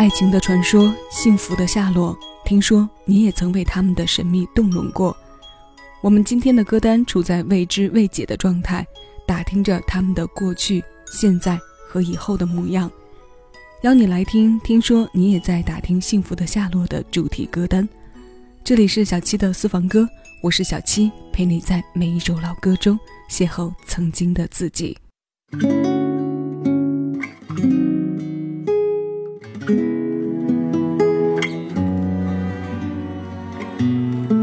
爱情的传说，幸福的下落。听说你也曾为他们的神秘动容过。我们今天的歌单处在未知未解的状态，打听着他们的过去、现在和以后的模样。邀你来听，听说你也在打听幸福的下落的主题歌单。这里是小七的私房歌，我是小七，陪你在每一首老歌中邂逅曾经的自己。直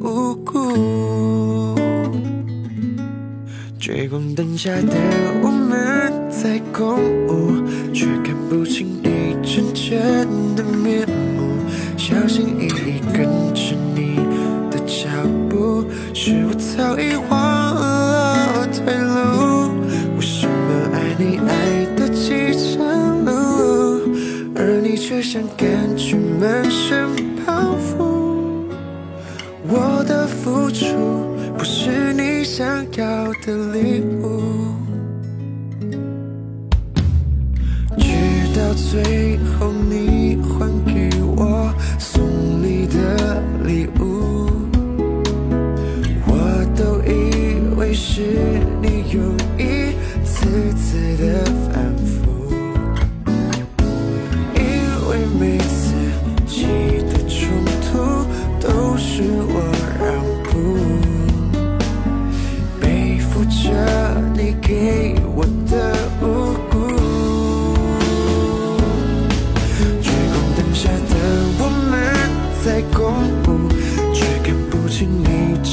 无辜。追光灯下的我们在共舞，却看不清你真正的面目。小心翼翼跟着你的脚步，是我早已忘了退路。为什么爱你爱的饥肠辘辘，而你却像感觉满身付出不是你想要的礼物，直到最后你还给我送你的礼物，我都以为是你又一次次的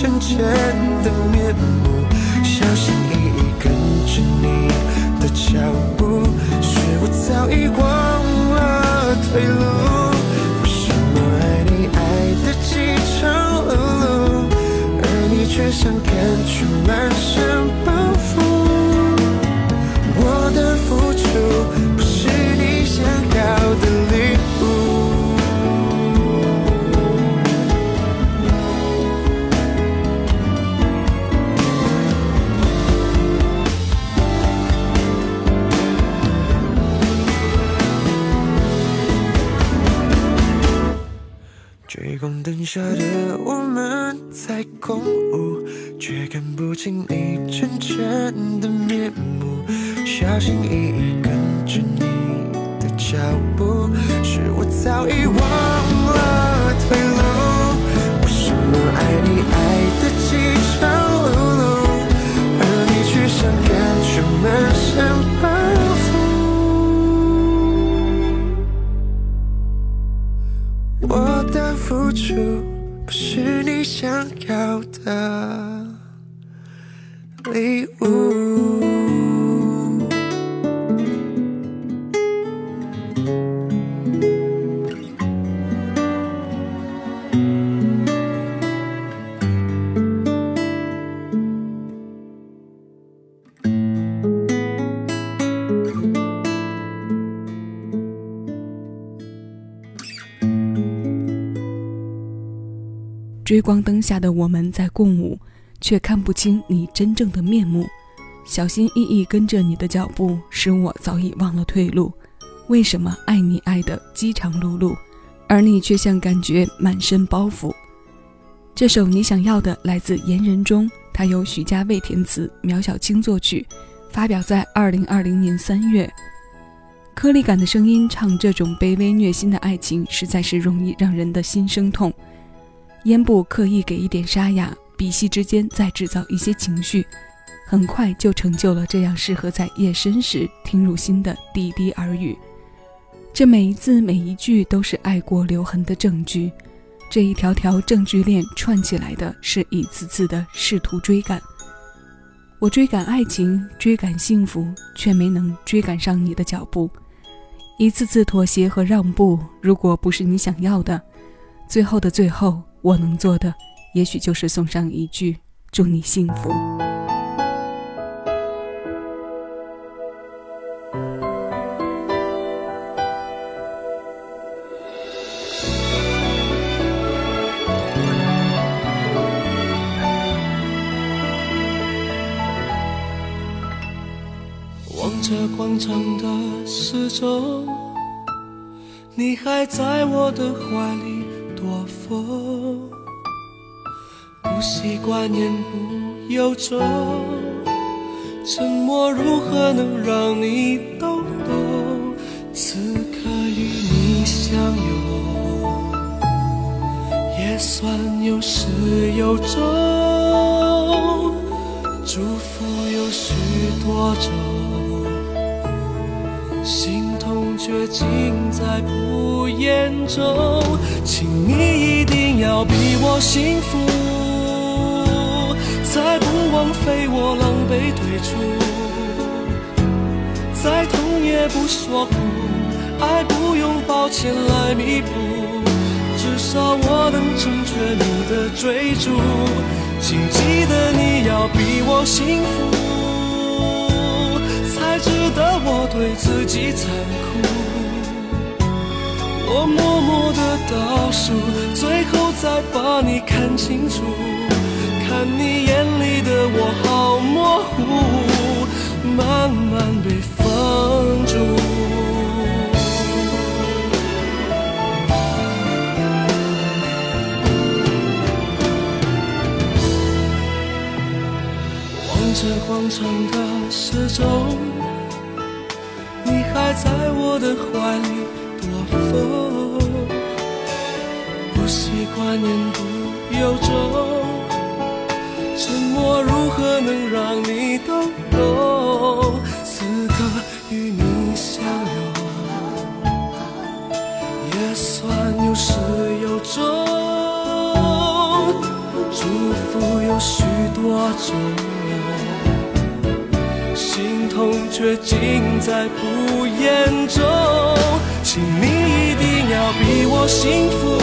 你真的面目。小心翼翼跟着你的脚步，是我早已忘下的我们在共舞，却看不清你真正的面目。小心翼翼跟着你的脚步，是我早已忘了我的付出不是你想要的礼物。追光灯下的我们在共舞，却看不清你真正的面目。小心翼翼跟着你的脚步，使我早已忘了退路。为什么爱你爱的饥肠辘辘，而你却像感觉满身包袱？这首你想要的来自言人中，它由许家卫填词，苗小青作曲，发表在二零二零年三月。颗粒感的声音唱这种卑微虐心的爱情，实在是容易让人的心生痛。咽部刻意给一点沙哑，鼻息之间再制造一些情绪，很快就成就了这样适合在夜深时听入心的滴滴耳语。这每一字每一句都是爱过留痕的证据，这一条条证据链串起来的是一次次的试图追赶。我追赶爱情，追赶幸福，却没能追赶上你的脚步。一次次妥协和让步，如果不是你想要的，最后的最后，我能做的，也许就是送上一句“祝你幸福”。望着广场的时钟，你还在我的怀里躲风，习惯言不由衷，沉默如何能让你懂懂？此刻与你相拥，也算有始有终，祝福有许多种。心痛却尽在不言中，请你一定要比我幸福，才不枉费我狼狈退出。再痛也不说苦，爱不用抱歉来弥补，至少我能成全你的追逐。请记得你要比我幸福。才值得我对自己残酷。我默默的倒数，最后再把你看清楚。看你眼里的我好模糊，慢慢被封住。望着广场的时钟。还在我的怀里躲风，不习惯言不由衷，我如何能让你懂？此刻与你相拥，也算有始有终，祝福有许多种。心痛却尽在不言中，请你一定要比我幸福，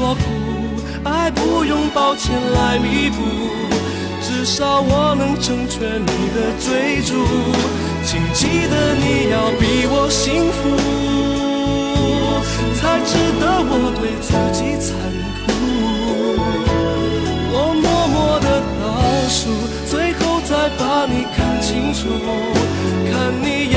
说苦，爱不用抱歉来弥补，至少我能成全你的追逐。请记得你要比我幸福。才值得我对自己残酷。我默默的倒数，最后再把你看清楚。看你眼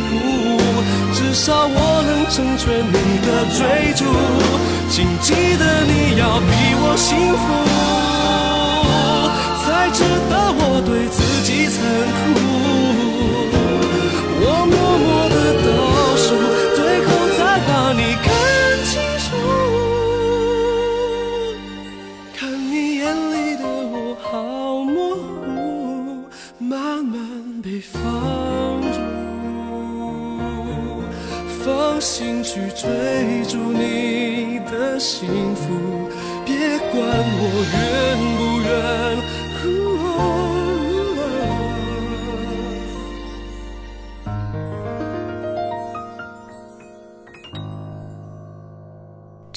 补，至少我能成全你的追逐。请记得你要比我幸福，才值得我对自己残酷。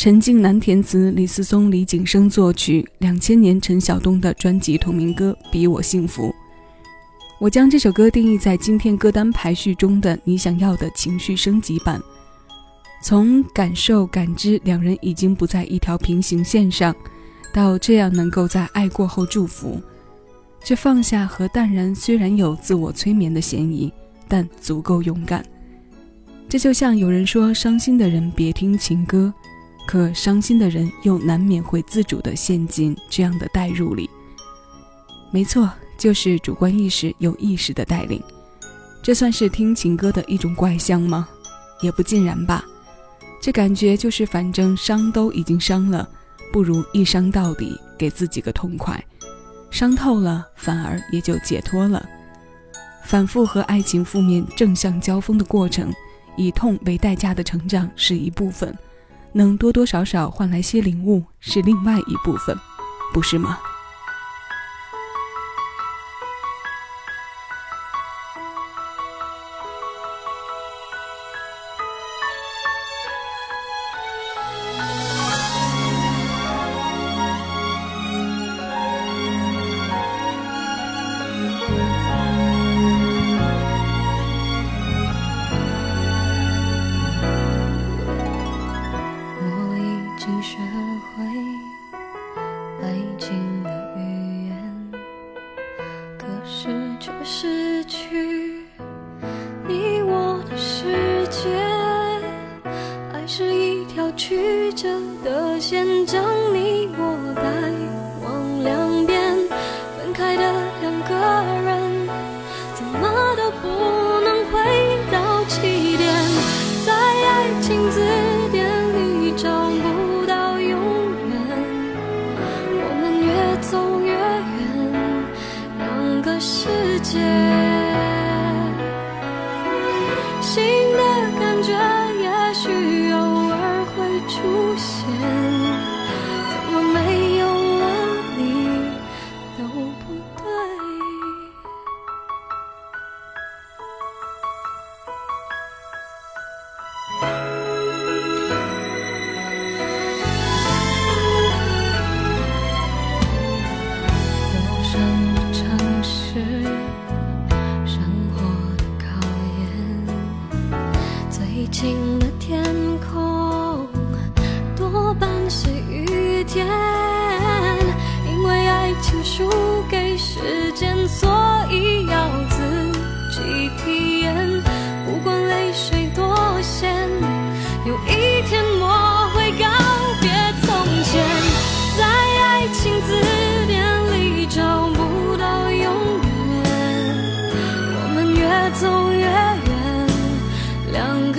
陈静南填词，李思松、李景生作曲，两千年陈晓东的专辑同名歌《比我幸福》。我将这首歌定义在今天歌单排序中的你想要的情绪升级版。从感受感知两人已经不在一条平行线上，到这样能够在爱过后祝福，这放下和淡然虽然有自我催眠的嫌疑，但足够勇敢。这就像有人说，伤心的人别听情歌，可伤心的人又难免会自主地陷进这样的代入里。没错，就是主观意识有意识的带领。这算是听情歌的一种怪象吗？也不尽然吧。这感觉就是，反正伤都已经伤了，不如一伤到底，给自己个痛快。伤透了，反而也就解脱了。反复和爱情负面正向交锋的过程。以痛为代价的成长是一部分，能多多少少换来些领悟是另外一部分，不是吗？情字典里找不到永远。我们越走越远两个世界。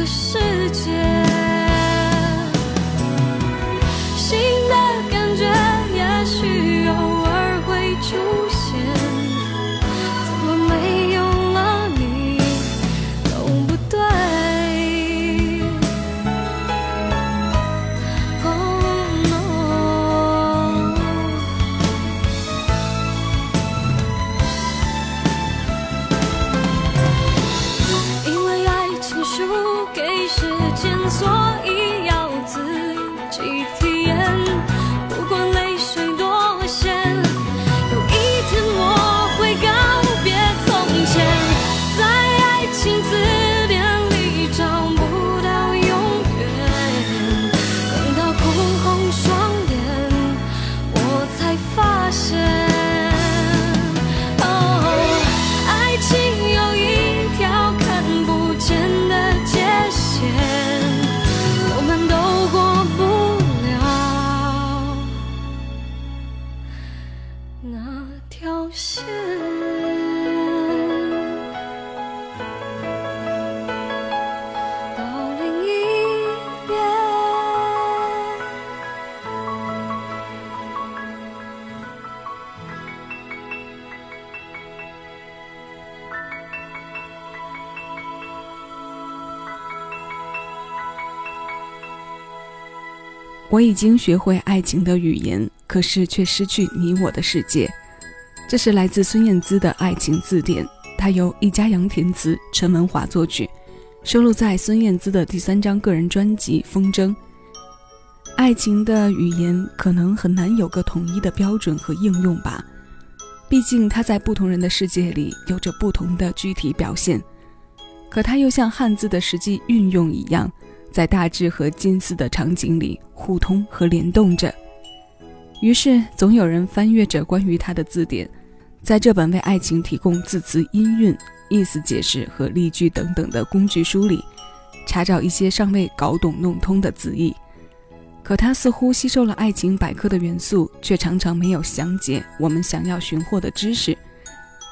世界。我已经学会爱情的语言，可是却失去你我的世界。这是来自孙燕姿的爱情字典，它由易家扬填词，陈文华作曲，收录在孙燕姿的第三张个人专辑《风筝》。爱情的语言可能很难有个统一的标准和应用吧，毕竟它在不同人的世界里有着不同的具体表现。可它又像汉字的实际运用一样。在大致和近似的场景里互通和联动着，于是总有人翻阅着关于他的字典，在这本为爱情提供字词音韵、意思解释和例句等等的工具书里，查找一些尚未搞懂弄通的字义。可他似乎吸收了爱情百科的元素，却常常没有详解我们想要寻获的知识。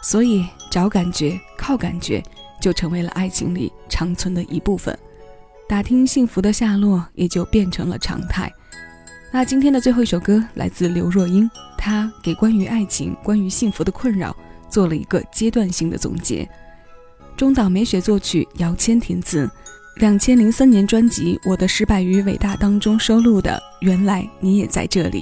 所以，找感觉、靠感觉，就成为了爱情里长存的一部分。打听幸福的下落，也就变成了常态。那今天的最后一首歌来自刘若英，她给关于爱情、关于幸福的困扰做了一个阶段性的总结。中岛美雪作曲，姚谦填词。两千零三年专辑《我的失败与伟大》当中收录的《原来你也在这里》。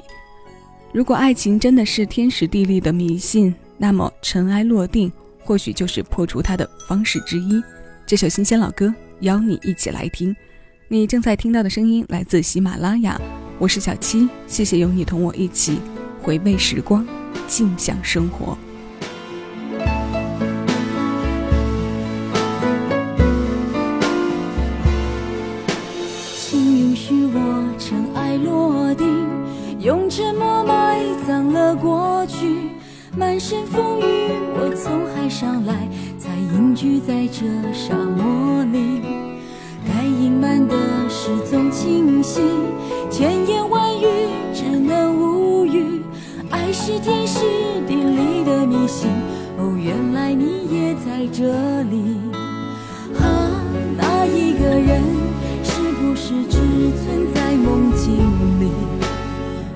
如果爱情真的是天时地利的迷信，那么尘埃落定或许就是破除它的方式之一。这首新鲜老歌，邀你一起来听。你正在听到的声音来自喜马拉雅。我是小七，谢谢有你同我一起回味时光，静享生活。请允许我尘埃落定，用沉默埋葬了过去。满身风雨，我从海上来，才隐居在这沙漠里。慢的事总清晰。千言万语只能无语，爱是天时地利的迷信。哦，原来你也在这里。啊，那一个人是不是只存在梦境里？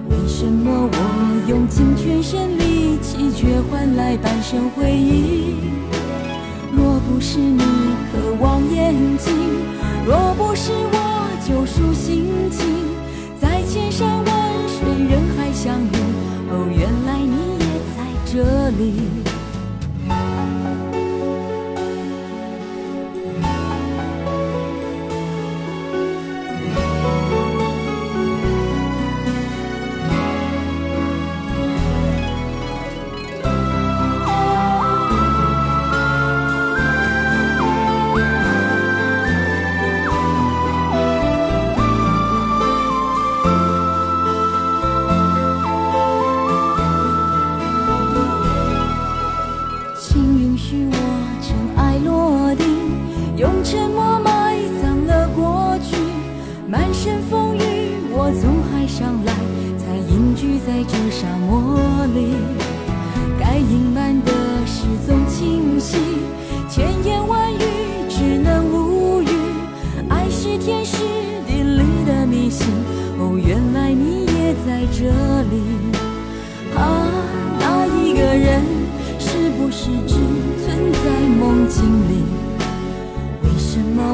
为什么我用尽全身力气，却换来半生回忆？若不是你渴望眼睛，若不是我救赎心情。在千山万水，人海相遇。哦，原来你也在这里。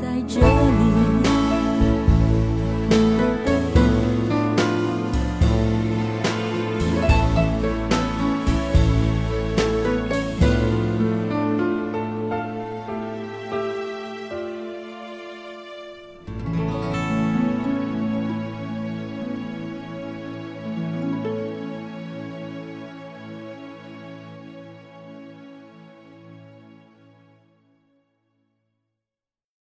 在这